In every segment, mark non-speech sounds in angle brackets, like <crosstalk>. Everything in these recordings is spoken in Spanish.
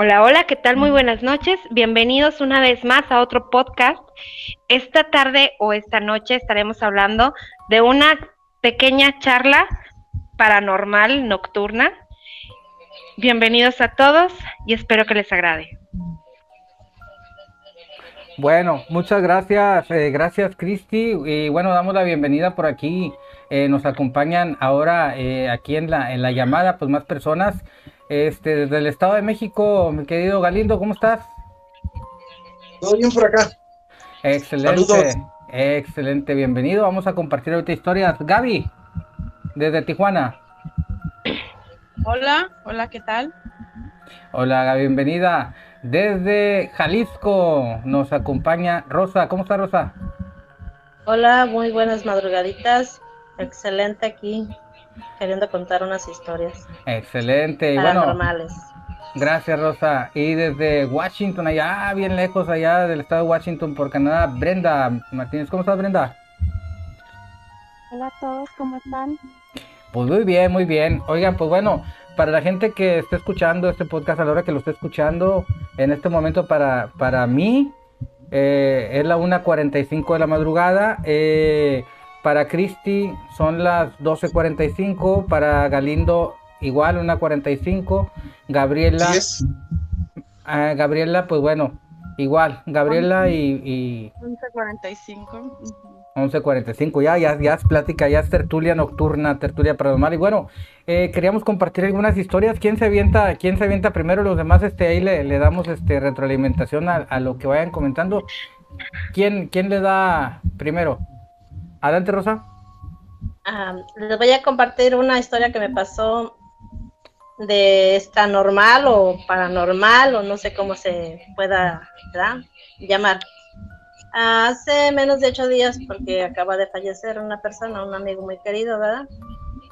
Hola, hola, ¿qué tal? Muy buenas noches. Bienvenidos una vez más a otro podcast. Esta tarde o esta noche estaremos hablando de una pequeña charla paranormal nocturna. Bienvenidos a todos y espero que les agrade. Bueno, muchas gracias, eh, gracias Cristi. Y bueno, damos la bienvenida por aquí. Eh, nos acompañan ahora eh, aquí en la, en la llamada, pues más personas. Este, desde el Estado de México, mi querido Galindo, ¿cómo estás? Todo bien por acá. Excelente, excelente, bienvenido. Vamos a compartir ahorita historias. Gaby, desde Tijuana. Hola, hola, ¿qué tal? Hola, Gaby, bienvenida. Desde Jalisco nos acompaña Rosa. ¿Cómo está Rosa? Hola, muy buenas madrugaditas. Excelente aquí queriendo contar unas historias. Excelente. Y paranormales. gracias, Rosa. Y desde Washington, allá bien lejos, allá del estado de Washington, por Canadá, Brenda Martínez. ¿Cómo estás, Brenda? Hola a todos, ¿cómo están? Pues muy bien, muy bien. Oigan, pues bueno, para la gente que esté escuchando este podcast a la hora que lo esté escuchando, en este momento para, para mí eh, es la 1.45 de la madrugada. Eh, para Cristi son las 12.45. Para Galindo igual, 1.45. Gabriela. Ah, Gabriela, pues bueno, igual. Gabriela y. y 11.45. 11.45, ya, ya, ya es plática, ya es tertulia nocturna, tertulia paranormal. Y bueno, eh, queríamos compartir algunas historias. ¿Quién se avienta, quién se avienta primero? Los demás, este, ahí le, le damos este retroalimentación a, a, lo que vayan comentando. ¿Quién, quién le da primero? Adelante, Rosa. les voy a compartir una historia que me pasó de esta normal o paranormal o no sé cómo se pueda llamar. Hace menos de ocho días, porque acaba de fallecer una persona, un amigo muy querido, ¿verdad?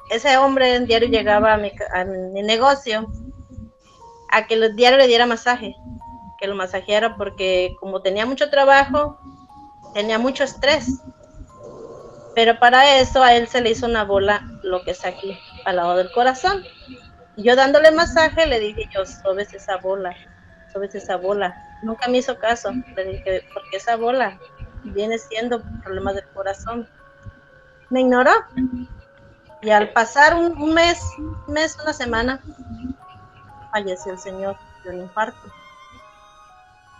Ese hombre en diario llegaba a mi, a mi negocio a que el diario le diera masaje, que lo masajeara porque como tenía mucho trabajo, tenía mucho estrés pero para eso a él se le hizo una bola, lo que es aquí, al lado del corazón. Y yo dándole masaje le dije, yo, sobes esa bola, sobes esa bola. Nunca me hizo caso. Le dije, porque esa bola viene siendo problema del corazón. Me ignoró. Y al pasar un, mes, un mes, una semana, falleció el señor de un infarto.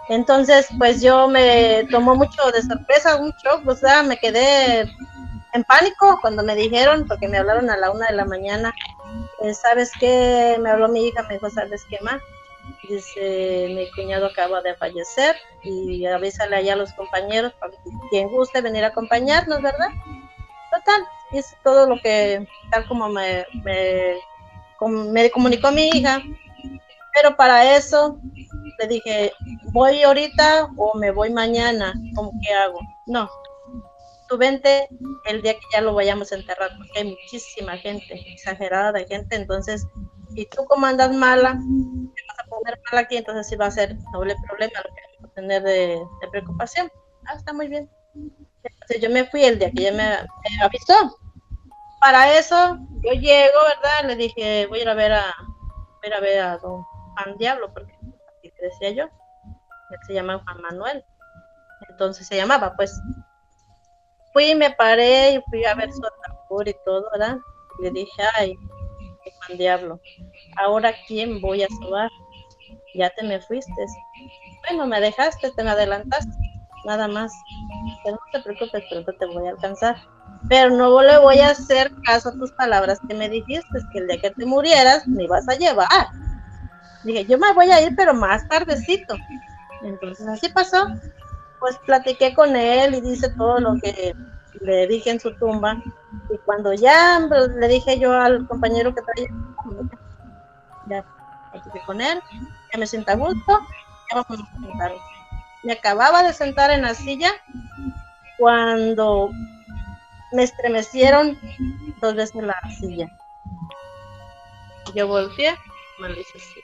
Entonces, pues yo me tomó mucho de sorpresa, un shock, o sea, me quedé en pánico cuando me dijeron, porque me hablaron a la una de la mañana, eh, ¿sabes qué? Me habló mi hija, me dijo, ¿sabes qué más? Dice, mi cuñado acaba de fallecer y avísale allá a los compañeros para quien guste venir a acompañarnos, ¿verdad? Total, es todo lo que, tal como me, me, me comunicó mi hija. Pero para eso le dije, ¿voy ahorita o me voy mañana? ¿Cómo que hago? No, tú vente el día que ya lo vayamos a enterrar, porque hay muchísima gente, exagerada de gente, entonces, y tú como andas mala, te vas a poner mala aquí, entonces sí va a ser doble problema lo que vamos a tener de, preocupación. Ah, está muy bien. Entonces yo me fui el día que ella me, avisó. Para eso, yo llego, ¿verdad? Le dije, voy a ir a ver a, voy a ver a don Juan Diablo, porque así decía yo. Él se llama Juan Manuel. Entonces se llamaba, pues, fui, me paré y fui a ver su ataúd y todo, ¿verdad? le dije, ay, qué diablo, ahora quién voy a salvar? Ya te me fuiste. Bueno, me dejaste, te me adelantaste, nada más. Pero no te preocupes, pronto te voy a alcanzar. Pero no le voy a hacer caso a tus palabras que me dijiste, que el día que te murieras me ibas a llevar. Dije, yo me voy a ir, pero más tardecito. Entonces así pasó pues platiqué con él y dice todo lo que le dije en su tumba. Y cuando ya pues, le dije yo al compañero que traía, ya platiqué con él, ya me sienta a gusto, ya vamos a sentar. Me acababa de sentar en la silla cuando me estremecieron dos veces la silla. Yo volteé, me lo hice así.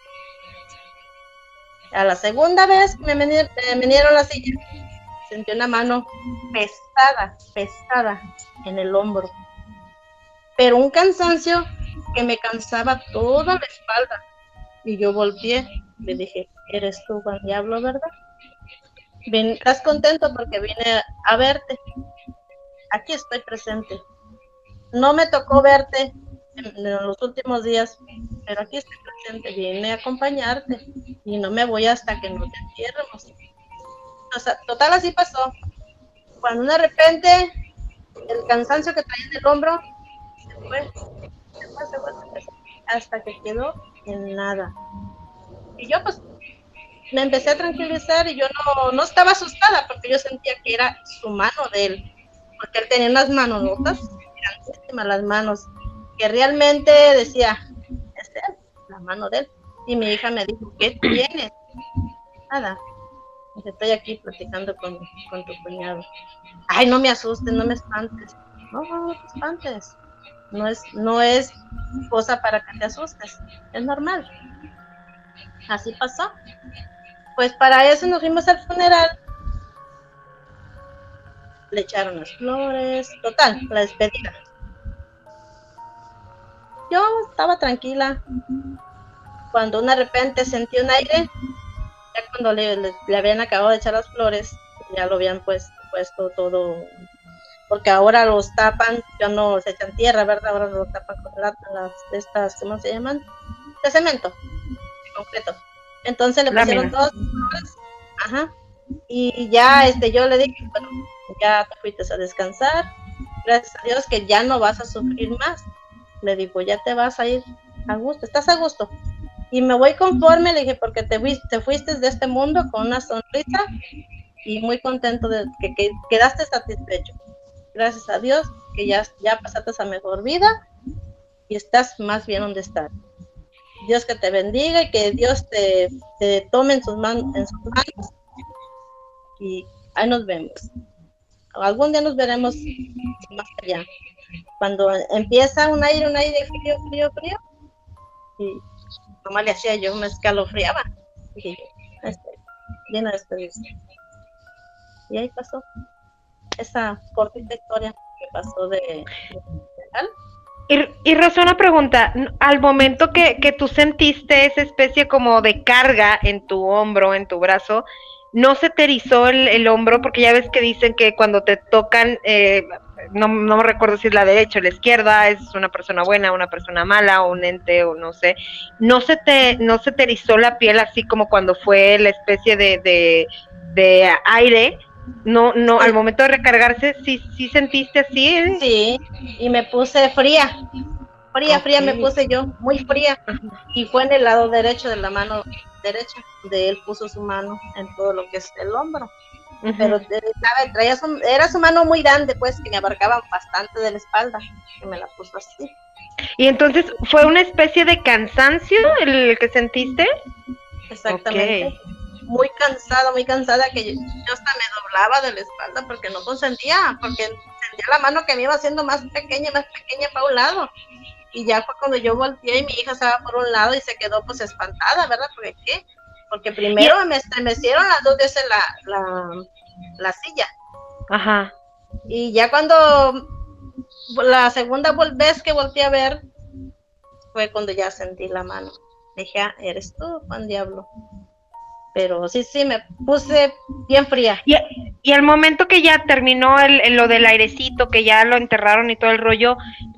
A la segunda vez me vinieron la silla sentí una mano pesada, pesada en el hombro. Pero un cansancio que me cansaba toda la espalda. Y yo volteé, le dije, ¿eres tú Juan Diablo, verdad? Ven, ¿Estás contento porque vine a verte? Aquí estoy presente. No me tocó verte en, los últimos días, pero aquí estoy presente. Vine a acompañarte y no me voy hasta que nos entierremos. Total así pasó. Cuando de repente el cansancio que traía en el hombro se fue, hasta que quedó en nada. Y yo pues me empecé a tranquilizar y yo no, no estaba asustada porque yo sentía que era su mano de él, porque él tenía unas manos rotas, grandísimas las manos, que realmente decía, es él, la mano de él. Y mi hija me dijo, ¿qué tienes? Nada. Estoy aquí platicando con, con tu cuñado. Ay, no me asustes, no me espantes. No, no, no te espantes. No es, no es cosa para que te asustes. Es normal. Así pasó. Pues para eso nos fuimos al funeral. Le echaron las flores. Total, la despedida. Yo estaba tranquila. Cuando de repente sentí un aire, ya cuando le, le- le habían acabado de echar las flores, ya lo habían pues, puesto todo, porque ahora los tapan, ya no se echan tierra, ¿verdad? Ahora lo tapan con la- las de estas, ¿cómo se llaman? De cemento, de concreto. Entonces le pusieron dos flores, ajá, y ya este yo le dije, bueno, ya te fuiste a descansar, gracias a Dios que ya no vas a sufrir más. Le digo, ya te vas a ir a gusto, estás a gusto. Y me voy conforme, le dije, porque te, te fuiste de este mundo con una sonrisa y muy contento de que, que quedaste satisfecho. Gracias a Dios que ya, ya pasaste esa mejor vida y estás más bien donde estás. Dios que te bendiga y que Dios te, te tome en sus, man- en sus manos y ahí nos vemos. Algún día nos veremos más allá. Cuando empieza un aire, un aire frío, frío, frío, y nomás le hacía yo, me escalofriaba. Este. Y ahí pasó esa cortita historia que pasó de, de. Y, y Rosa, una pregunta, al momento que, que tú sentiste esa especie como de carga en tu hombro, en tu brazo, ¿no se te el, el hombro? Porque ya ves que dicen que cuando te tocan, eh, no, no me recuerdo si es la derecha o la izquierda, es una persona buena, una persona mala, o un ente, o no sé, ¿no se te, no se te erizó la piel así como cuando fue la especie de, de, de aire? No, no, al momento de recargarse, sí, sí sentiste así. ¿eh? Sí, y me puse fría. Fría, fría me puse yo, muy fría. Y fue en el lado derecho de la mano derecha. De él puso su mano en todo lo que es el hombro. Pero eh, sabe, traía su- era su mano muy grande, pues, que me abarcaba bastante de la espalda. Que me la puso así. Y entonces fue una especie de cansancio el que sentiste. Exactamente. Muy cansada, muy cansada, que yo, yo hasta me doblaba de la espalda porque no consentía, porque sentía la mano que me iba haciendo más pequeña, más pequeña para un lado. Y ya fue cuando yo volteé y mi hija estaba por un lado y se quedó pues espantada, ¿verdad? Porque qué? Porque primero me estremecieron las dos veces la, la, la silla. Ajá. Y ya cuando la segunda vez que volteé a ver, fue cuando ya sentí la mano. Dije, ah, eres tú, Juan Diablo. Pero sí, sí, me puse bien fría. Y, y al momento que ya terminó el, el- lo del airecito, que ya lo enterraron y todo el rollo,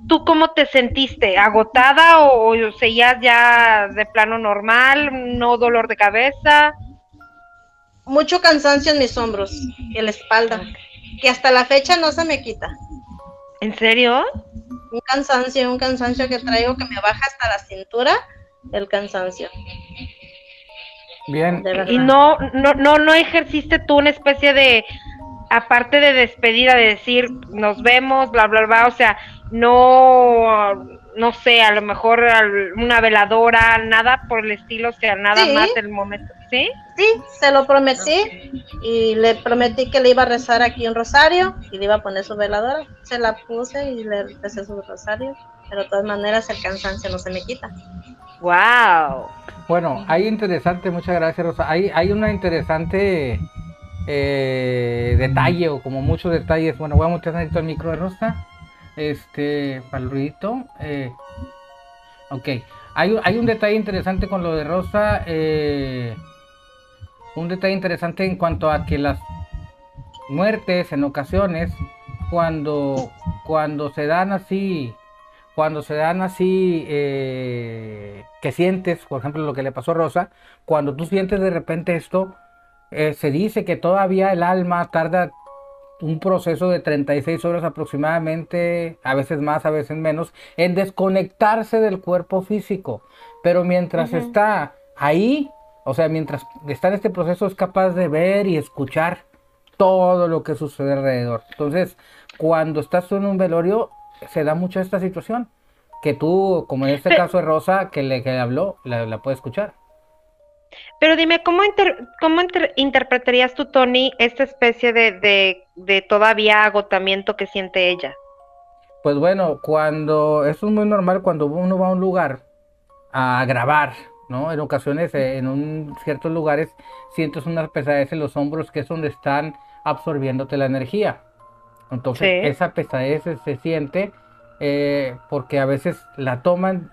¿tú cómo te sentiste? ¿Agotada o, o seguías ya de plano normal? ¿No dolor de cabeza? Mucho cansancio en mis hombros y en la espalda, que hasta la fecha no se me quita. ¿En serio? Un cansancio, un cansancio que traigo que me baja hasta la cintura, el cansancio, Bien. Y no, no, no, no ejerciste tú una especie de, aparte de despedida, de decir, nos vemos, bla, bla, bla, o sea, no, no sé, a lo mejor una veladora, nada por el estilo, o sea, nada Sí. más el momento, ¿sí? Sí, se lo prometí y le prometí que le iba a rezar aquí un rosario y le iba a poner su veladora. Se la puse y le recé su rosario, pero de todas maneras el cansancio no se me quita. Wow. Bueno, hay interesante, muchas gracias Rosa. Hay, hay una interesante eh, detalle o como muchos detalles. Bueno, voy a mutear tantito el micro de Rosa. Este, para el ruidito. eh, ok. hay, hay un detalle interesante con lo de Rosa. eh, un detalle interesante en cuanto a que las muertes en ocasiones, cuando, cuando se dan así, cuando se dan así, eh, que sientes, por ejemplo, lo que le pasó a Rosa, cuando tú sientes de repente esto, eh, se dice que todavía el alma tarda un proceso de 36 horas aproximadamente, a veces más, a veces menos, en desconectarse del cuerpo físico. Pero mientras está ahí, o sea, mientras está en este proceso es capaz de ver y escuchar todo lo que sucede alrededor. Entonces, cuando estás en un velorio, se da mucho esta situación, que tú, como en este caso de Rosa, que le, que le habló, la, la puede escuchar. Pero dime, ¿cómo, inter- cómo inter- interpretarías tú, Tony, esta especie de, de, de todavía agotamiento que siente ella? Pues bueno, cuando eso es muy normal cuando uno va a un lugar a grabar, ¿no? En ocasiones, eh, en un, ciertos lugares, sientes una pesadez en los hombros que es donde están absorbiéndote la energía. Entonces, Sí. esa pesadez se, siente eh, porque a veces la toman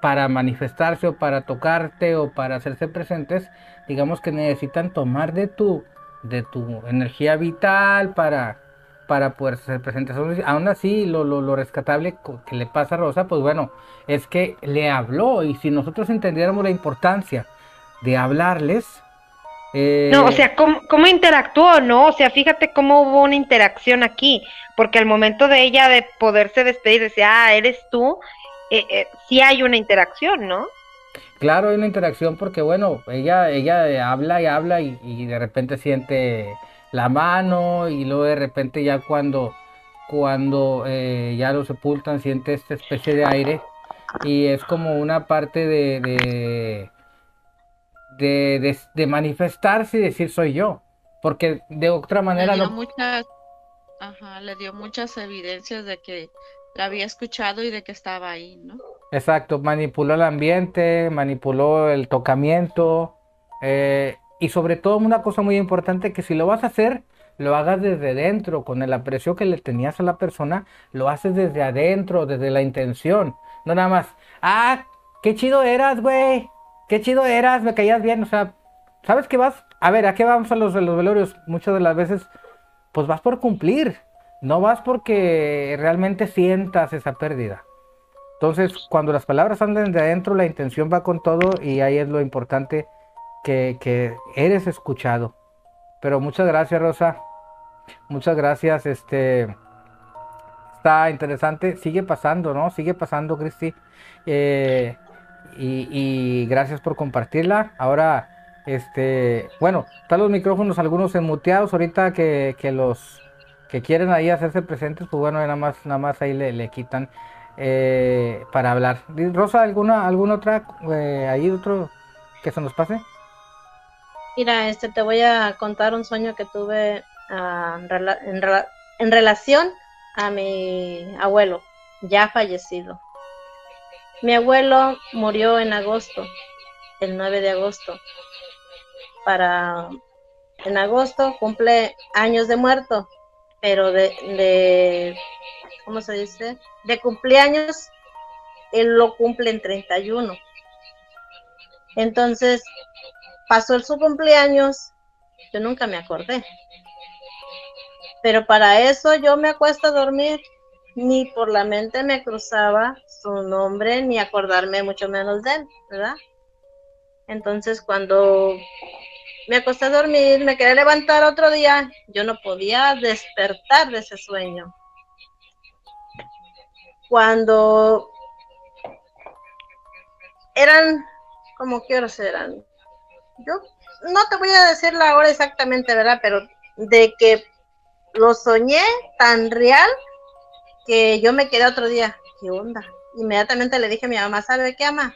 para manifestarse o para tocarte o para hacerse presentes. Digamos que necesitan tomar de tu, de tu energía vital para, para poder ser presentes. Aún- así, lo, lo, lo rescatable que le pasa a Rosa, pues bueno, es que le habló y si nosotros entendiéramos la importancia de hablarles, eh, No, o sea, ¿cómo, cómo interactuó, no? O sea, fíjate cómo hubo una interacción aquí, porque al momento de ella de poderse despedir, decir, ah, eres tú, eh, eh, sí hay una interacción, ¿no? Claro, hay una interacción porque, bueno, ella, ella habla y habla y, y de repente siente la mano y luego de repente ya cuando, cuando eh, ya lo sepultan siente esta especie de aire y es como una parte de, de, de, de- de manifestarse y decir soy yo, porque de otra manera le dio no, muchas, ajá, le dio muchas evidencias de que la había escuchado y de que estaba ahí, ¿no? Exacto, manipuló el ambiente, manipuló el tocamiento eh, y sobre todo una cosa muy importante que si lo vas a hacer, lo hagas desde dentro, con el aprecio que le tenías a la persona, lo haces desde adentro, desde la intención, no nada más, ah, qué chido eras, güey, qué chido eras, me caías bien, o sea, ¿sabes qué vas? A ver, ¿a qué vamos a los, a los velorios? Muchas de las veces, pues vas por cumplir, no vas porque realmente sientas esa pérdida. Entonces, cuando las palabras andan de adentro, la intención va con todo y ahí es lo importante que, que eres escuchado. Pero muchas gracias, Rosa. Muchas gracias. Este está interesante. Sigue pasando, ¿no? Sigue pasando, Cristi. Eh, y, y gracias por compartirla. Ahora, este, bueno, están los micrófonos algunos enmuteados. Ahorita que, que los que quieren ahí hacerse presentes, pues bueno, nada más, nada más ahí le, le quitan eh, para hablar. Rosa, ¿alguna, alguna otra, eh, ahí otro que se nos pase? Mira, este, te voy a contar un sueño que tuve ah, en relación a mi abuelo, ya fallecido. Mi abuelo murió en agosto, el 9 de agosto. Para en agosto cumple años de muerto, pero de, de ¿cómo se dice? De cumpleaños, él lo cumple en 31. Entonces, pasó el su cumpleaños, yo nunca me acordé. Pero para eso yo me acuesto a dormir, ni por la mente me cruzaba su nombre, ni acordarme mucho menos de él, ¿verdad? Entonces cuando me acosté a dormir, me quería levantar otro día, yo no podía despertar de ese sueño. Cuando eran, como qué horas eran? Yo no te voy a decir la hora exactamente, ¿verdad? Pero de que lo soñé tan real que yo me quedé otro día. ¿Qué onda? Inmediatamente le dije a mi mamá, ¿sabe qué, ama?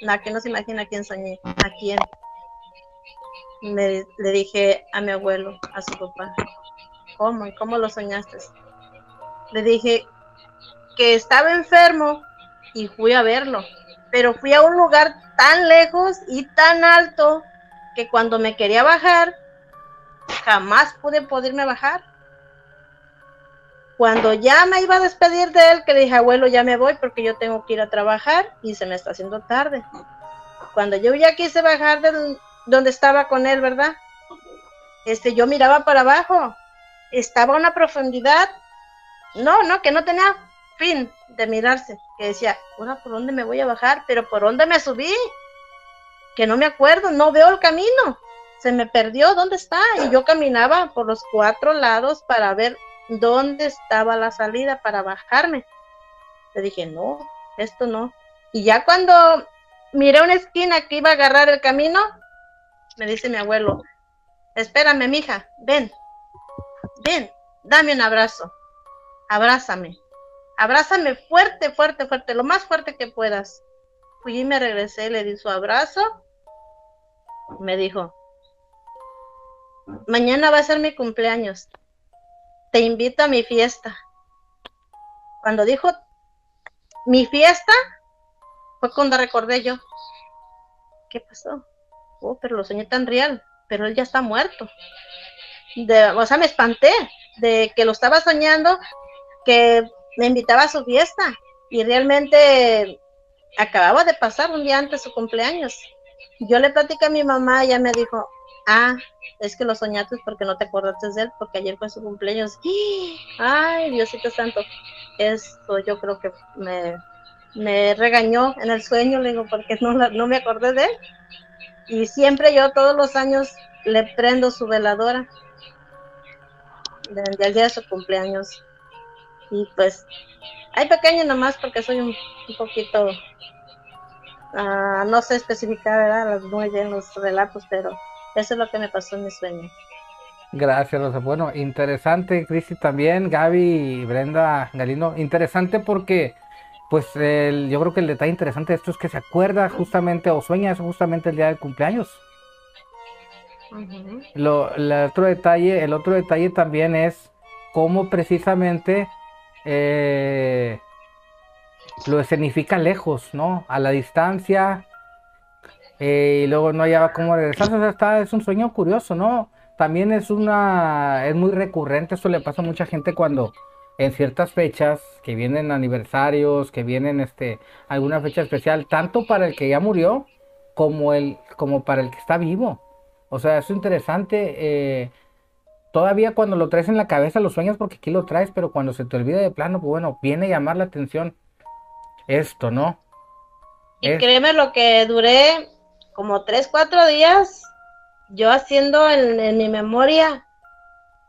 La que no se imagina quién soñé, a quién. Me, le dije a mi abuelo, a su papá, ¿cómo? ¿Y cómo lo soñaste? Le dije que estaba enfermo y fui a verlo, pero fui a un lugar tan lejos y tan alto que cuando me quería bajar, jamás pude poderme bajar. Cuando ya me iba a despedir de él, que le dije, abuelo, ya me voy porque yo tengo que ir a trabajar y se me está haciendo tarde. Cuando yo ya quise bajar del, donde estaba con él, ¿verdad? Este, yo miraba para abajo, estaba a una profundidad, no, no, que no tenía fin de mirarse, que decía, ahora por dónde me voy a bajar, pero por dónde me subí, que no me acuerdo, no veo el camino, se me perdió, ¿dónde está? Y yo caminaba por los cuatro lados para ver dónde estaba la salida para bajarme. Le dije, no, esto no. Y ya cuando miré una esquina que iba a agarrar el camino, me dice mi abuelo, espérame, mija, ven, ven, dame un abrazo, abrázame, abrázame fuerte, fuerte, fuerte, lo más fuerte que puedas. Fui y me regresé, le di su abrazo, me dijo, mañana va a ser mi cumpleaños, te invito a mi fiesta. Cuando dijo mi fiesta, fue cuando recordé yo, ¿qué pasó? Oh, pero lo soñé tan real, pero él ya está muerto. De, o sea, me espanté de que lo estaba soñando, que me invitaba a su fiesta y realmente acababa de pasar un día antes su cumpleaños. Yo le platicé a mi mamá, ella me dijo, ah, es que lo soñaste porque no te acordaste de él, porque ayer fue su cumpleaños. <gasps> Ay, Diosito Santo, eso yo creo que me, regañó en el sueño, le digo, porque no, no me acordé de él. Y siempre yo todos los años le prendo su veladora del día de su cumpleaños. Y pues, hay pequeño nomás porque soy un, poquito, ah, no sé especificar, ¿verdad? Muy bien los relatos, pero eso es lo que me pasó en mi sueño. Gracias, Rosa. Bueno, interesante, Cristi también, Gaby y Brenda Galino. Interesante porque, pues, el, yo creo que el detalle interesante de esto es que se acuerda justamente o sueña justamente el día del cumpleaños. Lo, el otro detalle, el otro detalle también es cómo precisamente eh, lo escenifica lejos, ¿no? A la distancia, eh, y luego no hallaba cómo regresar. O sea, está, es un sueño curioso, ¿no? También es una, es muy recurrente, esto le pasa a mucha gente cuando en ciertas fechas, que vienen aniversarios, que vienen este, alguna fecha especial, tanto para el que ya murió, como, el, como para el que está vivo. O sea, es interesante. Eh, todavía cuando lo traes en la cabeza lo sueñas porque aquí lo traes, pero cuando se te olvida de plano, pues bueno, viene a llamar la atención esto, ¿no? Y créeme lo que duré como tres, cuatro días, yo haciendo en, mi memoria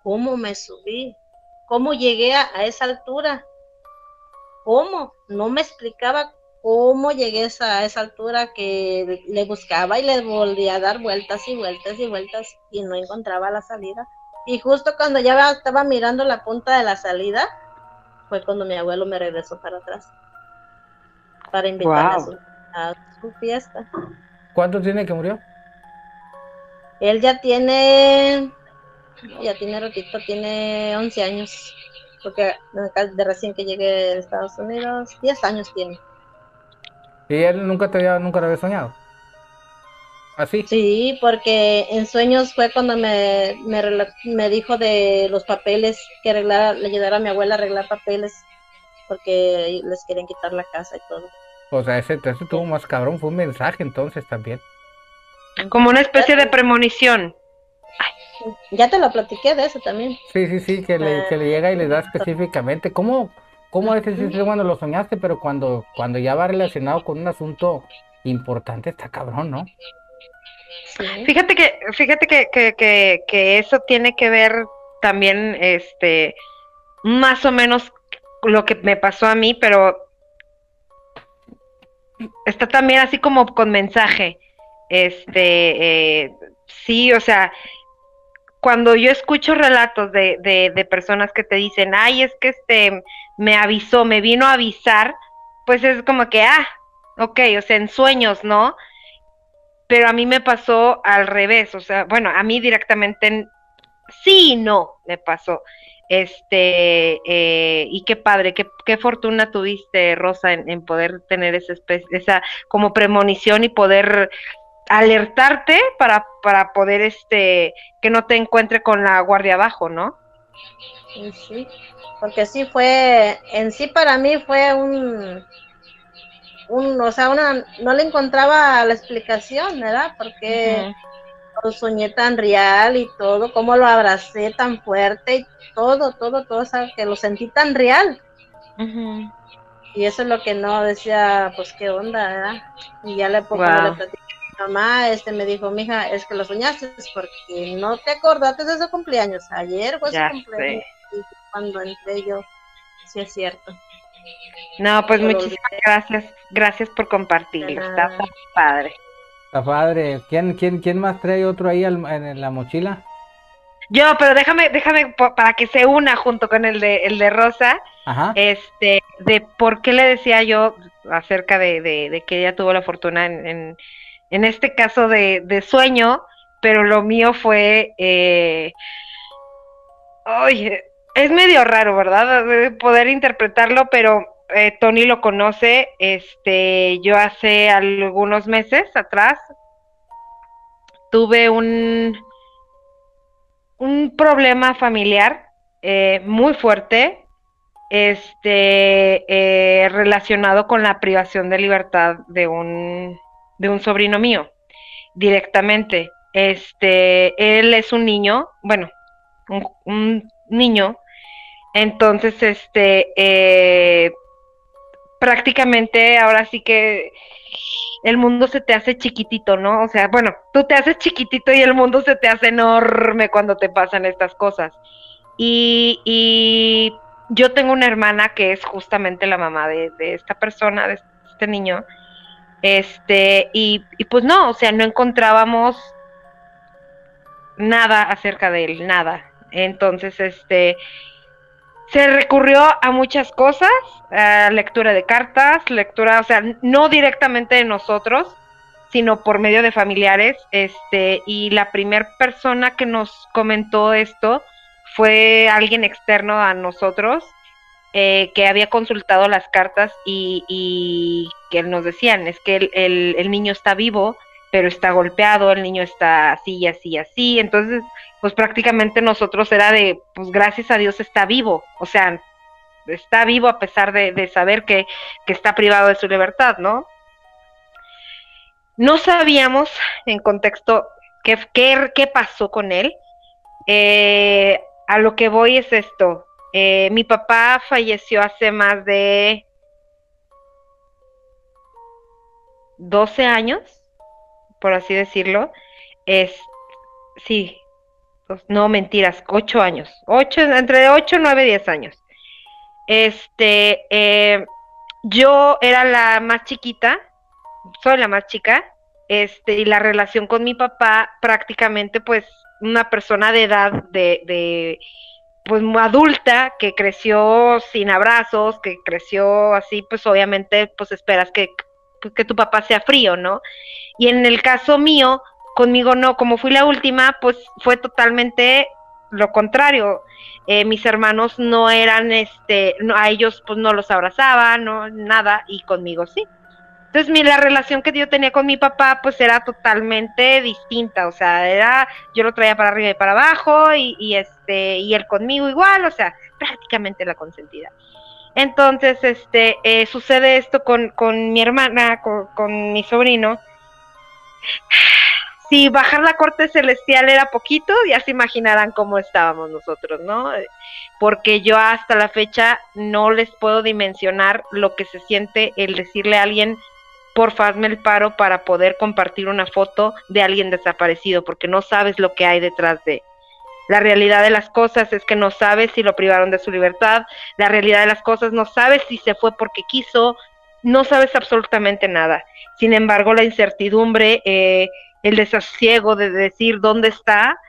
cómo me subí, cómo llegué a, esa altura, cómo, no me explicaba cómo llegué a esa, esa altura que le buscaba y le volvía a dar vueltas y vueltas y vueltas y no encontraba la salida. Y justo cuando ya estaba mirando la punta de la salida, fue cuando mi abuelo me regresó para atrás para invitarme a su fiesta. ¿Cuánto tiene que murió? Él ya tiene, ya tiene ratito, tiene 11 años, porque de recién que llegué de Estados Unidos, 10 años tiene. ¿Y él nunca te había, nunca lo había soñado? ¿Así? Sí, porque en sueños fue cuando me, me, dijo de los papeles, que arreglara, le ayudara a mi abuela a arreglar papeles, porque les querían quitar la casa y todo. O sea, ese, ese tuvo más cabrón, fue un mensaje entonces también. Como una especie de premonición. Ya te lo platiqué de eso también. Sí, sí, sí, que le, que le llega y le da específicamente. ¿Cómo, cómo a veces sí, cuando lo soñaste, pero cuando, cuando ya va relacionado con un asunto importante está cabrón, ¿no? Fíjate que, fíjate que, que, que, que eso tiene que ver también, este, más o menos lo que me pasó a mí, pero está también así como con mensaje. Este, eh, sí, o sea, cuando yo escucho relatos de, de, de, personas que te dicen, ay, es que este me avisó, me vino a avisar, pues es como que, ah, ok, o sea, en sueños, ¿no? Pero a mí me pasó al revés, o sea, bueno, a mí directamente sí no me pasó. Este, eh, y qué padre, qué, qué, fortuna tuviste, Rosa, en, poder tener esa, especie, esa como premonición y poder alertarte para, para poder, este, que no te encuentre con la guardia abajo, ¿no? Sí, sí, porque sí fue, en sí para mí fue un, un, o sea, una, no le encontraba la explicación, ¿verdad? Porque lo soñé tan real y todo, cómo lo abracé tan fuerte y todo, todo, todo, o sea, que lo sentí tan real. Y eso es lo que no decía, pues qué onda, ¿verdad? Y ya le, poco le platicé a mi mamá, este me dijo, mija, es que lo soñaste porque no te acordaste de su cumpleaños. Ayer fue su cumpleaños. Y cuando entré yo, sí es cierto. No, pues muchísimas gracias, gracias por compartirlo. Está padre. Está padre. ¿Quién, quién, quién más trae otro ahí en la mochila? Yo, pero déjame, déjame para que se una junto con el de, el de Rosa, este, de por qué le decía yo acerca de, de, que ella tuvo la fortuna en, en, este caso de, de, sueño, pero lo mío fue, eh, oye, es medio raro, ¿verdad? Poder interpretarlo, pero eh, Tony lo conoce, este, yo hace algunos meses atrás tuve un un problema familiar eh, muy fuerte, este, eh, relacionado con la privación de libertad de un, de un sobrino mío, directamente. Este, él es un niño, bueno, un, niño, entonces, este, eh, prácticamente ahora sí que el mundo se te hace chiquitito, ¿no? O sea, bueno, tú te haces chiquitito y el mundo se te hace enorme cuando te pasan estas cosas. Y, y yo tengo una hermana que es justamente la mamá de, esta persona, de este niño. Este, y, y pues no, o sea, no encontrábamos nada acerca de él, nada. Entonces, este, se recurrió a muchas cosas, a lectura de cartas, lectura, o sea, no directamente de nosotros, sino por medio de familiares, este, y la primera persona que nos comentó esto fue alguien externo a nosotros, eh, que había consultado las cartas y, y, que nos decían, es que el, el niño está vivo, pero está golpeado, el niño está así y así y así, entonces pues prácticamente nosotros era de, pues gracias a Dios está vivo, o sea, está vivo a pesar de, saber que, está privado de su libertad, ¿no? No sabíamos en contexto qué, qué, pasó con él. Eh, a lo que voy es esto. Eh, mi papá falleció hace más de 12 años, por así decirlo. Es, sí, no mentiras, ocho años, ocho, entre ocho, nueve, diez años. Este, eh, yo era la más chiquita, soy la más chica, este, y la relación con mi papá prácticamente, pues, una persona de edad de, de pues, adulta, que creció sin abrazos, que creció así, pues, obviamente, pues, esperas que, que tu papá sea frío, ¿no? Y en el caso mío, Conmigo no, como fui la última, pues fue totalmente lo contrario. Eh, mis hermanos no eran, este, no, a ellos pues no los abrazaba, no, nada, y conmigo sí. Entonces mi, la relación que yo tenía con mi papá pues era totalmente distinta, o sea, era, yo lo traía para arriba y para abajo, y, este, y él conmigo igual, o sea, prácticamente la consentida. Entonces, este, eh, sucede esto con, con mi hermana, con, con mi sobrino, si bajar la corte celestial era poquito, ya se imaginarán cómo estábamos nosotros, ¿no? Porque yo hasta la fecha no les puedo dimensionar lo que se siente el decirle a alguien, por hazme el paro para poder compartir una foto de alguien desaparecido, porque no sabes lo que hay detrás de. La realidad de las cosas es que no sabes si lo privaron de su libertad, la realidad de las cosas no sabes si se fue porque quiso, no sabes absolutamente nada. Sin embargo, la incertidumbre, eh, el desasiego de decir dónde está,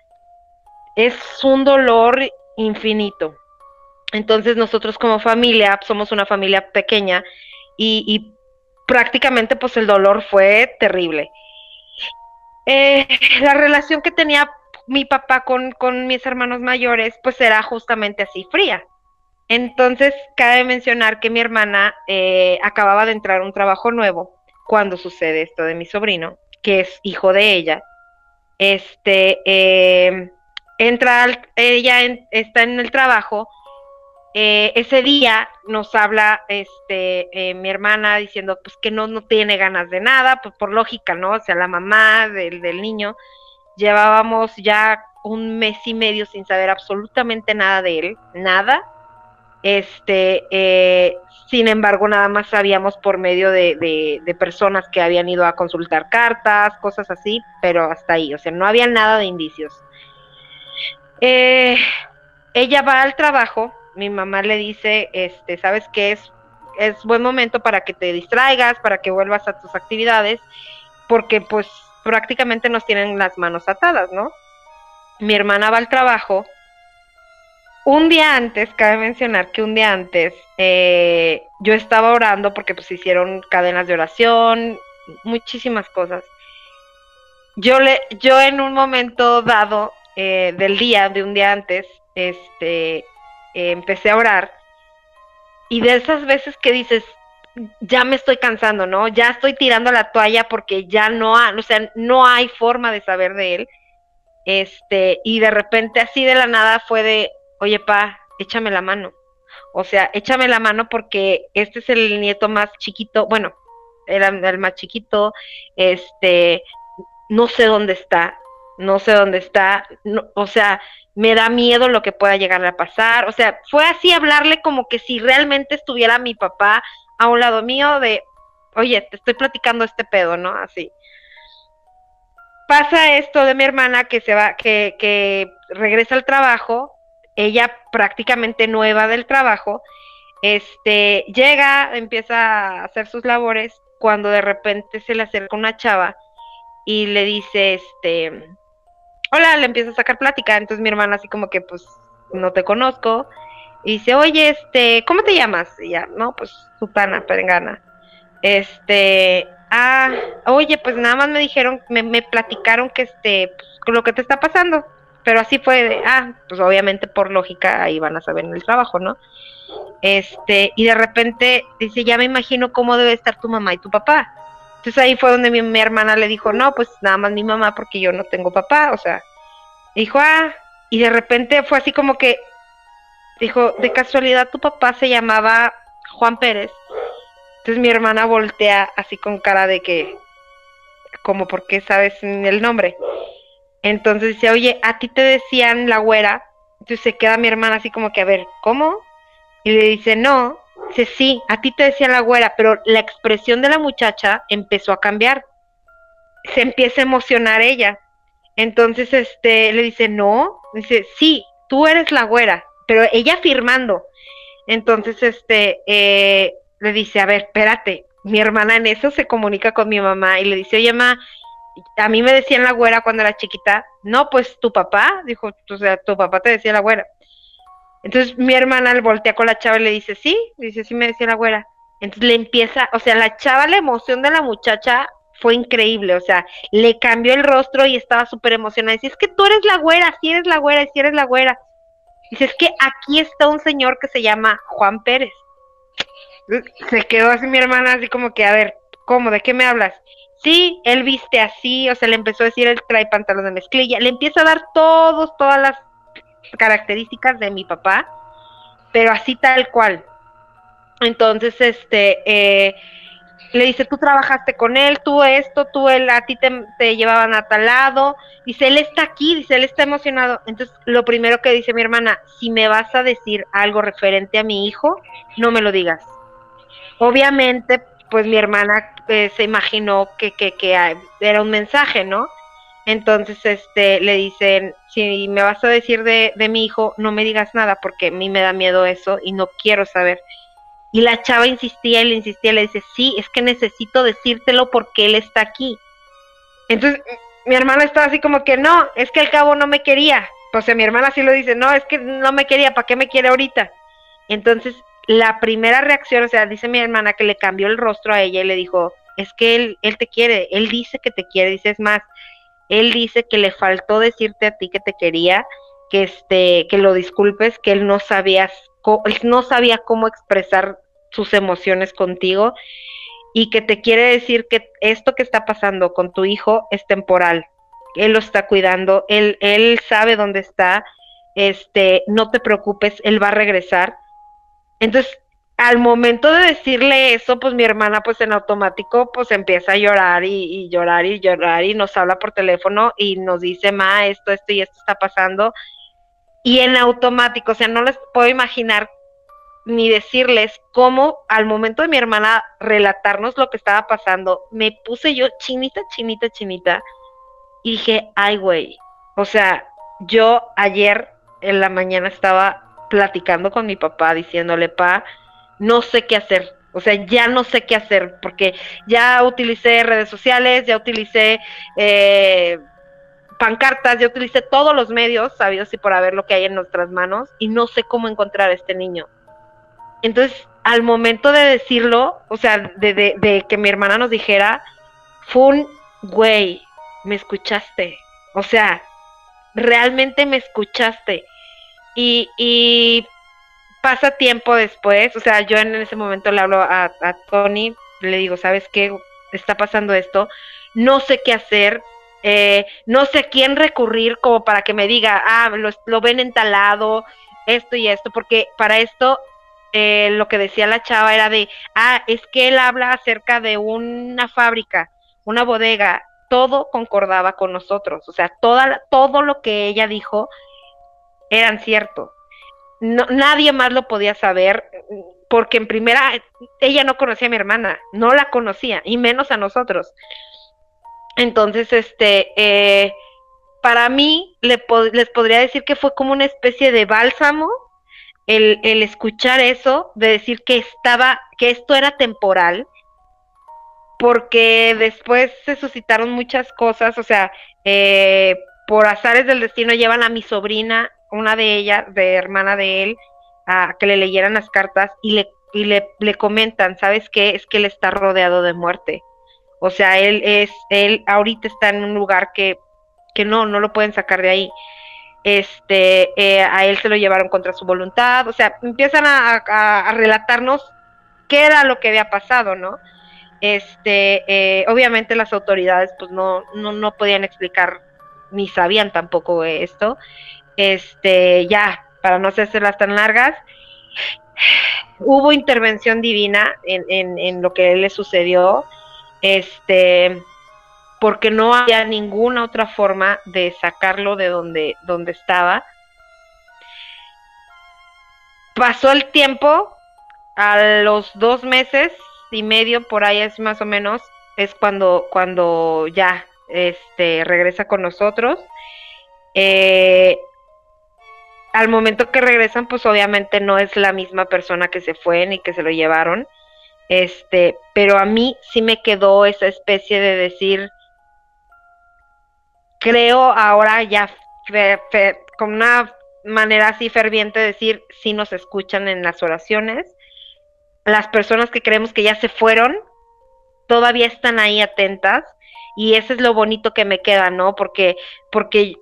es un dolor infinito. Entonces nosotros como familia, somos una familia pequeña y, prácticamente pues el dolor fue terrible. Eh, la relación que tenía mi papá con, mis hermanos mayores pues era justamente así, fría. Entonces cabe mencionar que mi hermana eh, acababa de entrar a un trabajo nuevo cuando sucede esto de mi sobrino que es hijo de ella, este, eh, entra, ella está en el trabajo, eh, ese día nos habla este eh, mi hermana diciendo pues que no, no tiene ganas de nada, pues por lógica, ¿no? O sea, la mamá del, del niño, llevábamos ya un mes y medio sin saber absolutamente nada de él, nada. Este, eh, sin embargo, nada más sabíamos por medio de, de, personas que habían ido a consultar cartas, cosas así, pero hasta ahí, o sea, no había nada de indicios. ella va al trabajo mi mamá le dice, este, sabes que es, es buen momento para que te distraigas, para que vuelvas a tus actividades, porque pues prácticamente nos tienen las manos atadas, ¿no? Mi hermana va al trabajo. Un día antes, cabe mencionar que un día antes eh, yo estaba orando porque pues hicieron cadenas de oración, muchísimas cosas. Yo le, yo en un momento dado eh, del día, de un día antes, este, eh, empecé a orar y de esas veces que dices, ya me estoy cansando, ¿no? Ya estoy tirando la toalla porque ya no hay, o sea, no hay forma de saber de él. Este, y de repente así de la nada fue de, oye, pa, échame la mano. O sea, échame la mano porque este es el nieto más chiquito, bueno, era el más chiquito, este, no sé dónde está, no sé dónde está, o sea, me da miedo lo que pueda llegar a pasar. O sea, fue así hablarle como que si realmente estuviera mi papá a un lado mío de, oye, te estoy platicando este pedo, ¿no? Así. Pasa esto de mi hermana que se va, que, que regresa al trabajo, ella prácticamente nueva del trabajo, este, llega, empieza a hacer sus labores, cuando de repente se le acerca una chava y le dice, este, hola, le empieza a sacar plática, entonces mi hermana así como que pues no te conozco, y dice, oye, este, ¿cómo te llamas? Y ya, no, pues Sutana, Perengana. Este, ah, oye, pues nada más me dijeron, me, me platicaron que este, pues, lo que te está pasando, pero así fue ah, pues obviamente por lógica ahí van a saber en el trabajo, ¿no? Este, y de repente dice, ya me imagino cómo debe estar tu mamá y tu papá. Entonces ahí fue donde mi, hermana le dijo, no, pues nada más mi mamá porque yo no tengo papá, o sea, dijo, ah, y de repente fue así como que, dijo, de casualidad tu papá se llamaba Juan Pérez. Entonces mi hermana voltea así con cara de que, como porque sabes el nombre. Entonces dice, oye, a ti te decían la güera. Entonces se queda mi hermana así como que, a ver, ¿cómo? Y le dice, no, Dice, sí, a ti te decía la güera, pero la expresión de la muchacha empezó a cambiar. Se empieza a emocionar ella. Entonces, este, le dice, no, dice, sí, tú eres la güera, pero ella firmando. Entonces, este, eh, le dice, a ver, espérate, mi hermana en eso se comunica con mi mamá y le dice, oye, mamá, a mí me decían la güera cuando era chiquita, no, pues tu papá, dijo, o sea, tu papá te decía la güera. Entonces mi hermana le voltea con la chava y le dice, sí, dice, sí me decía la güera. Entonces le empieza, o sea, la chava, la emoción de la muchacha fue increíble, o sea, le cambió el rostro y estaba súper emocionada. Dice, es que tú eres la güera, si eres la güera, si eres la güera. Dice, es que aquí está un señor que se llama Juan Pérez. Se quedó así mi hermana, así como que, a ver, ¿cómo? ¿De qué me hablas? Sí, él viste así, o sea, le empezó a decir, él trae pantalón de mezclilla, le empieza a dar todos, todas las características de mi papá, pero así tal cual. Entonces, este, eh, le dice, tú trabajaste con él, tú esto, tú él, a ti te, llevaban a tal lado, dice, él está aquí, dice, él está emocionado. Entonces, lo primero que dice mi hermana, si me vas a decir algo referente a mi hijo, no me lo digas. Obviamente, pues mi hermana eh, se imaginó que, que, que era un mensaje, ¿no? Entonces, este, le dicen, si me vas a decir de, de mi hijo, no me digas nada porque a mí me da miedo eso y no quiero saber. Y la chava insistía y le insistía, le dice, sí, es que necesito decírtelo porque él está aquí. Entonces, mi hermana estaba así como que, no, es que al cabo no me quería. O sea, mi hermana sí lo dice, no, es que no me quería, ¿para qué me quiere ahorita? Entonces, la primera reacción, o sea, dice mi hermana que le cambió el rostro a ella y le dijo, es que él, él te quiere, él dice que te quiere, dice, es más, él dice que le faltó decirte a ti que te quería, que este, que lo disculpes, que él no sabías, no sabía cómo expresar sus emociones contigo y que te quiere decir que esto que está pasando con tu hijo es temporal, él lo está cuidando, él, él sabe dónde está, este, no te preocupes, él va a regresar. Entonces, al momento de decirle eso, pues mi hermana, pues en automático, pues empieza a llorar y, llorar y llorar y nos habla por teléfono y nos dice, ma, esto, esto y esto está pasando. Y en automático, o sea, no les puedo imaginar ni decirles cómo al momento de mi hermana relatarnos lo que estaba pasando, me puse yo chinita, chinita, chinita y dije, ay, güey, o sea, yo ayer en la mañana estaba platicando con mi papá diciéndole, pa, no sé qué hacer. O sea, ya no sé qué hacer porque ya utilicé redes sociales, ya utilicé eh, pancartas, ya utilicé todos los medios sabidos y por haber lo que hay en nuestras manos y no sé cómo encontrar a este niño. Entonces, al momento de decirlo, o sea, de, de, de que mi hermana nos dijera, fue un, güey, me escuchaste. O sea, realmente me escuchaste. Y, y pasa tiempo después, o sea, yo en ese momento le hablo a, Tony, le digo, ¿sabes qué? Está pasando esto, no sé qué hacer, eh, no sé a quién recurrir como para que me diga, ah, lo, lo ven entalado, esto y esto, porque para esto eh, lo que decía la chava era de, ah, es que él habla acerca de una fábrica, una bodega, todo concordaba con nosotros, o sea, toda, todo lo que ella dijo eran ciertos. No, nadie más lo podía saber, porque en primera, ella no conocía a mi hermana, no la conocía, y menos a nosotros. Entonces, este, eh, para mí, le les podría decir que fue como una especie de bálsamo el, el, escuchar eso, de decir que estaba, que esto era temporal, porque después se suscitaron muchas cosas, o sea, eh, por azares del destino llevan a mi sobrina, una de ellas, de hermana de él, a que le leyeran las cartas y le, y le, le comentan, ¿sabes qué? Es que él está rodeado de muerte. O sea, él es, él ahorita está en un lugar que, que no, no lo pueden sacar de ahí este, eh, a él se lo llevaron contra su voluntad, o sea, empiezan a, a, relatarnos qué era lo que había pasado, ¿no? Este, eh, obviamente las autoridades pues no, no, no podían explicar ni sabían tampoco esto. Este, ya, para no hacerlas tan largas, hubo intervención divina en, en, lo que le sucedió. Este, porque no había ninguna otra forma de sacarlo de donde, donde estaba. Pasó el tiempo, a los dos meses y medio, por ahí es más o menos, es cuando, cuando ya este, regresa con nosotros. Eh, al momento que regresan, pues obviamente no es la misma persona que se fue ni que se lo llevaron. Este, pero a mí sí me quedó esa especie de decir, creo ahora ya fe, con una manera así ferviente de decir si nos escuchan en las oraciones. Las personas que creemos que ya se fueron todavía están ahí atentas y eso es lo bonito que me queda, ¿no? Porque porque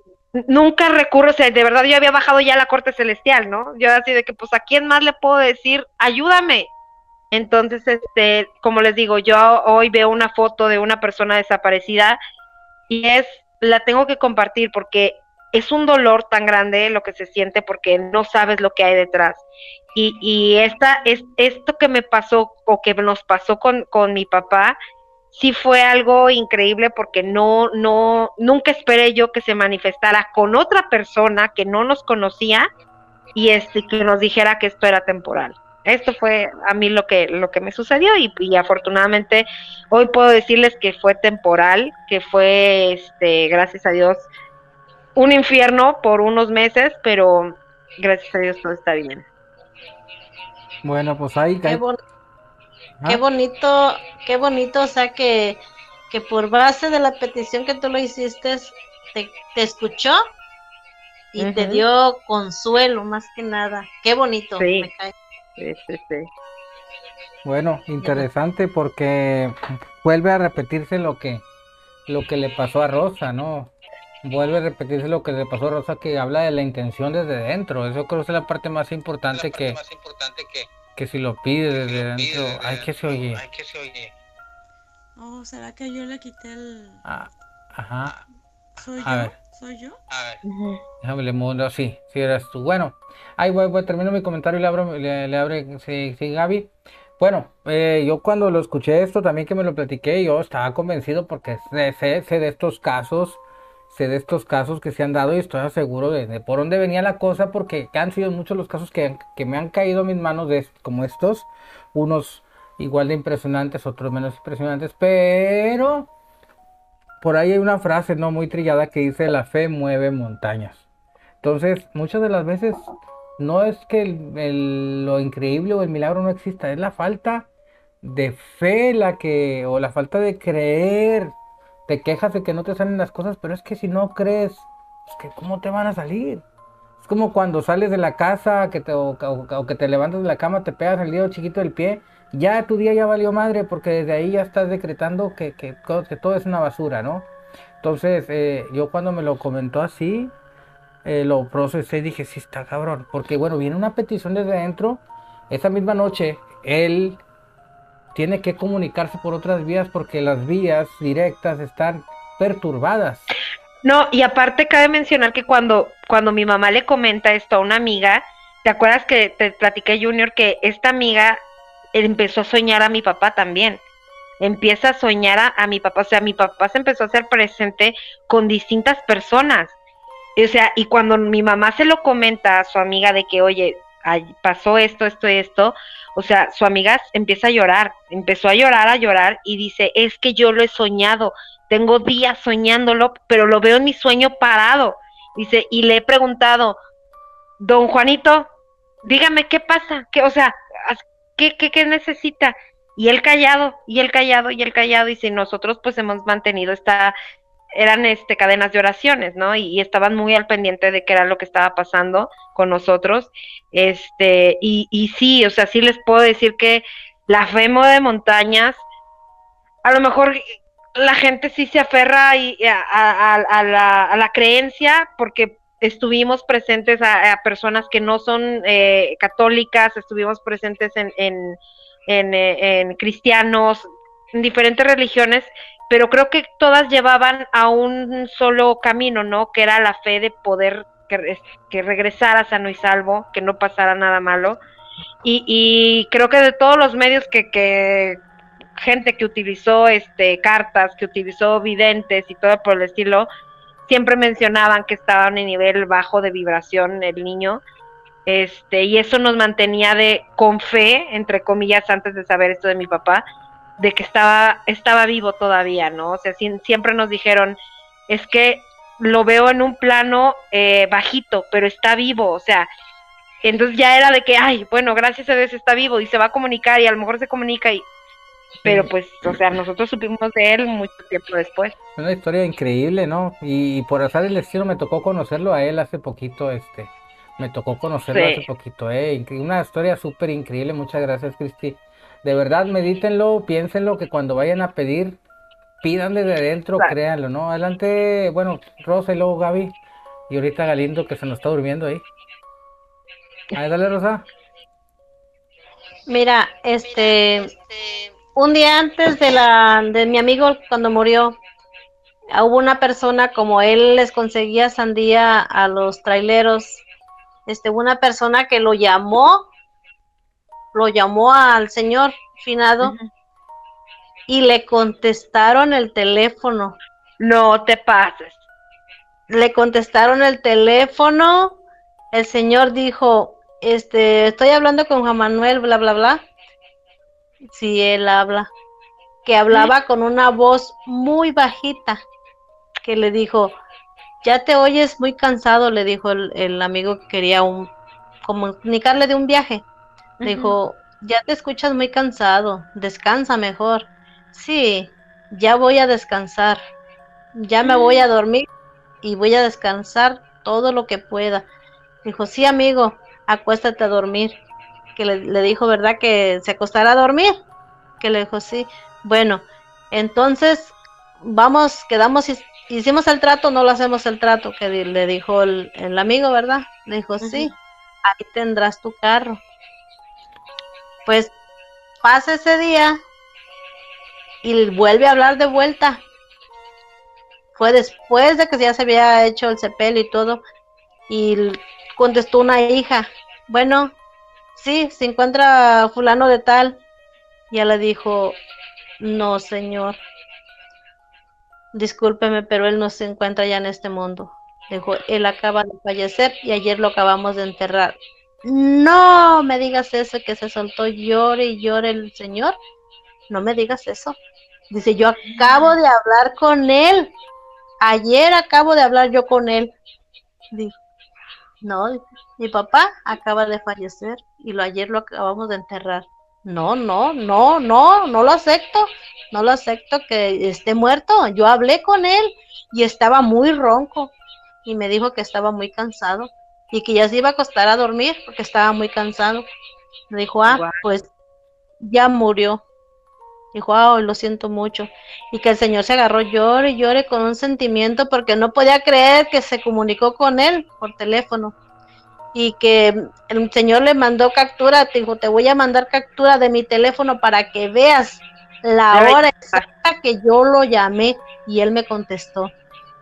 nunca recurro, o sea, de verdad yo había bajado ya a la corte celestial, ¿no? Yo así de que pues a quién más le puedo decir, ayúdame. Entonces, este, como les digo, yo hoy veo una foto de una persona desaparecida y es la tengo que compartir porque es un dolor tan grande lo que se siente porque no sabes lo que hay detrás. Y, y esta, es, esto que me pasó o que nos pasó con, con mi papá, sí fue algo increíble porque no, no, nunca esperé yo que se manifestara con otra persona que no nos conocía y este, que nos dijera que esto era temporal esto fue a mí lo que lo que me sucedió y, y, afortunadamente hoy puedo decirles que fue temporal, que fue este gracias a Dios un infierno por unos meses, pero gracias a Dios todo está bien. Bueno, pues ahí qué, qué bonito, qué bonito, o sea que que por base de la petición que tú lo hiciste te, te escuchó y uh -huh. te dio consuelo más que nada. Qué bonito. Sí. Me cae. Sí, sí, sí. Bueno, interesante porque vuelve a repetirse lo que lo que le pasó a Rosa, ¿no? Vuelve a repetirse lo que le pasó a Rosa que habla de la intención desde dentro. Eso creo que es la parte más importante, parte que, más importante que, que si lo pide desde dentro, desde ay que se oye. Ay que se oye. Oh, ¿será que yo le quité el ah, ajá. ¿Soy A yo? ver. ¿Soy yo? Déjame le mundo, sí, sí eres tú. Bueno, ahí voy, voy, termino mi comentario y le abro, le, le abre, sí, sí, Gaby. Bueno, eh, yo cuando lo escuché esto, también que me lo platiqué, yo estaba convencido porque sé, sé, sé de estos casos, de estos casos que se han dado y estoy seguro de, por dónde venía la cosa, porque han sido muchos los casos que, que me han caído a mis manos de, como estos, unos igual de impresionantes, otros menos impresionantes, pero por ahí hay una frase no muy trillada que dice la fe mueve montañas. Entonces, muchas de las veces no es que el- lo increíble o el milagro no exista, es la falta de fe la que, o la falta de creer. Te quejas de que no te salen las cosas, pero es que si no crees, es que ¿cómo te van a salir? Es como cuando sales de la casa que te, o, que te levantas de la cama, te pegas el dedo chiquito del pie, ya tu día ya valió madre, porque desde ahí ya estás decretando que, que todo es una basura, ¿no? Entonces, eh, yo cuando me lo comentó así, eh, lo procesé y dije, sí está cabrón, porque bueno, viene una petición desde adentro, esa misma noche, él tiene que comunicarse por otras vías porque las vías directas están perturbadas. No, y aparte cabe mencionar que cuando, cuando mi mamá le comenta esto a una amiga, ¿te acuerdas que te platiqué, Junior, que esta amiga empezó a soñar a mi papá también? Empieza a soñar a, a mi papá, o sea, mi papá se empezó a hacer presente con distintas personas. O sea, y cuando mi mamá se lo comenta a su amiga de que, oye, pasó esto, esto y esto, o sea, su amiga empieza a llorar, empezó a llorar, a llorar y dice, es que yo lo he soñado, tengo días soñándolo, pero lo veo en mi sueño parado. Dice, y le he preguntado, don Juanito, dígame qué pasa, qué, o sea, ¿qué, qué, qué necesita? Y él callado, y él callado, y él callado, dice, nosotros pues hemos mantenido esta, eran este cadenas de oraciones, ¿no? Y, estaban muy al pendiente de qué era lo que estaba pasando con nosotros. Este, y, y sí, o sea, sí les puedo decir que la fe mueve montañas. A lo mejor la gente sí se aferra a, a- a- la, a la creencia porque estuvimos presentes a, a personas que no son eh, católicas, estuvimos presentes en, en, en, eh, en cristianos, en diferentes religiones, pero creo que todas llevaban a un solo camino, ¿no? Que era la fe de poder que, re- que regresara sano y salvo, que no pasara nada malo. Y, y creo que de todos los medios que, que gente que utilizó este cartas, que utilizó videntes y todo por el estilo, siempre mencionaban que estaba en nivel bajo de vibración el niño. Este, y eso nos mantenía de con fe, entre comillas, antes de saber esto de mi papá, de que estaba, estaba vivo todavía, ¿no? O sea, siem- siempre nos dijeron, es que lo veo en un plano eh, bajito, pero está vivo, o sea, entonces ya era de que, ay, bueno, gracias a Dios está vivo y se va a comunicar y a lo mejor se comunica y, pero pues, o sea, nosotros supimos de él mucho tiempo después. Es una historia increíble, ¿no? Y, por azar el destino me tocó conocerlo a él hace poquito, este, me tocó conocerlo Sí. hace poquito, eh, una historia súper increíble, muchas gracias, Cristi. De verdad, medítenlo, piénsenlo, que cuando vayan a pedir, pidan desde adentro, Claro. créanlo, ¿no? Adelante, bueno, Rosa y luego Gaby, y ahorita Galindo que se nos está durmiendo ahí. Ahí, dale, Rosa. Mira, este, un día antes de la de mi amigo cuando murió, hubo una persona como él les conseguía sandía a los traileros, este, una persona que lo llamó, lo llamó al señor finado y le contestaron el teléfono. No te pases. le contestaron el teléfono, el señor dijo, este, estoy hablando con Juan Manuel, bla, bla, bla. Sí, él habla. Que hablaba con una voz muy bajita, que le dijo, ya te oyes muy cansado, le dijo el, el amigo que quería un, comunicarle de un viaje. Le dijo, ya te escuchas muy cansado, descansa mejor. Sí, ya voy a descansar, ya me voy a dormir y voy a descansar todo lo que pueda. Dijo, sí, amigo, acuéstate a dormir. Que le, le dijo, ¿verdad? Que se acostara a dormir. Que le dijo, sí. Bueno, entonces vamos, quedamos, hic- hicimos el trato, no lo hacemos el trato, que le dijo el, el amigo, ¿verdad? Le dijo, sí, ahí tendrás tu carro. Pues pasa ese día y vuelve a hablar de vuelta. fue después de que ya se había hecho el sepelio y todo. Y contestó una hija, bueno, sí, se encuentra fulano de tal. Y ella le dijo, no, señor. Discúlpeme, pero él no se encuentra ya en este mundo. Dijo, él acaba de fallecer y ayer lo acabamos de enterrar. No me digas eso, que se soltó llore y llore el señor. No me digas eso. Dice, yo acabo de hablar con él. Ayer acabo de hablar yo con él. No, mi papá acaba de fallecer y lo ayer lo acabamos de enterrar. No, no, no, no, no lo acepto. No lo acepto que esté muerto. Yo hablé con él y estaba muy ronco y me dijo que estaba muy cansado y que ya se iba a acostar a dormir porque estaba muy cansado. Me dijo, ah, pues ya murió. Dijo, ah, lo siento mucho. Y que el señor se agarró, llore y llore con un sentimiento porque no podía creer que se comunicó con él por teléfono. Y que el señor le mandó captura, te dijo, te voy a mandar captura de mi teléfono para que veas la hora exacta que yo lo llamé y él me contestó.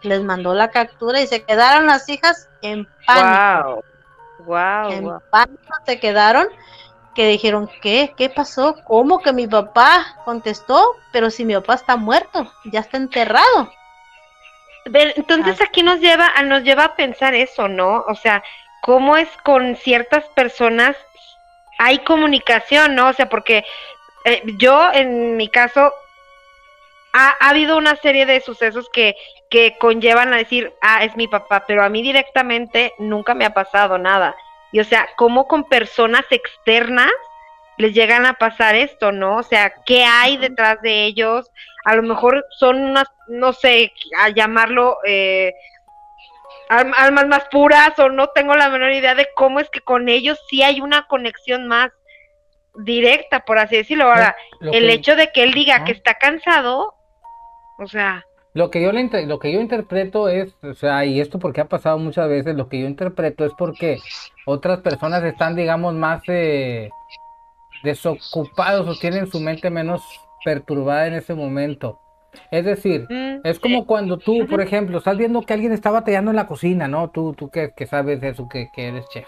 Les mandó la captura y se quedaron las hijas en pánico. Wow. Wow. En wow. pánico se quedaron que dijeron, ¿qué? ¿Qué pasó? ¿Cómo que mi papá contestó? Pero si mi papá está muerto, ya está enterrado. Ver, entonces aquí nos lleva, a- nos lleva a pensar eso, ¿no? O sea, cómo es con ciertas personas hay comunicación, ¿no? O sea, porque eh, yo en mi caso ha, ha habido una serie de sucesos que, que conllevan a decir, ah, es mi papá, pero a mí directamente nunca me ha pasado nada. Y o sea, cómo con personas externas les llegan a pasar esto, ¿no? O sea, ¿qué hay detrás de ellos? A lo mejor son unas, no sé, a llamarlo eh, alm- almas más puras o no tengo la menor idea de cómo es que con ellos sí hay una conexión más directa, por así decirlo. Ahora, el que- hecho de que él diga que está cansado, o sea, Lo que yo le lo que yo interpreto es, o sea, y esto porque ha pasado muchas veces, lo que yo interpreto es porque otras personas están, digamos, más eh, desocupados o tienen su mente menos perturbada en ese momento. Es decir, mm, es como cuando tú, por ejemplo, estás viendo que alguien está batallando en la cocina, ¿no? Tú, tú que, que sabes eso, que, que eres chef.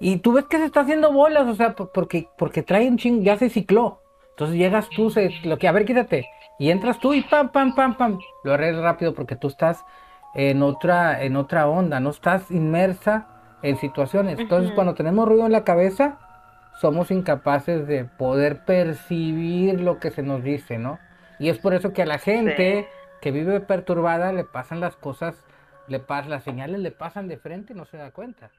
Y tú ves que se está haciendo bolas, o sea, por- porque, porque trae un ching, ya se cicló. Entonces llegas tú, se, lo que, a ver, quítate. Y entras tú y pam, pam, pam, pam. Lo arreglas rápido porque tú estás en otra, en otra onda, no estás inmersa en situaciones. Entonces, cuando tenemos ruido en la cabeza, somos incapaces de poder percibir lo que se nos dice, ¿no? Y es por eso que a la gente que vive perturbada le pasan las cosas, le pas las señales le pasan de frente y no se da cuenta.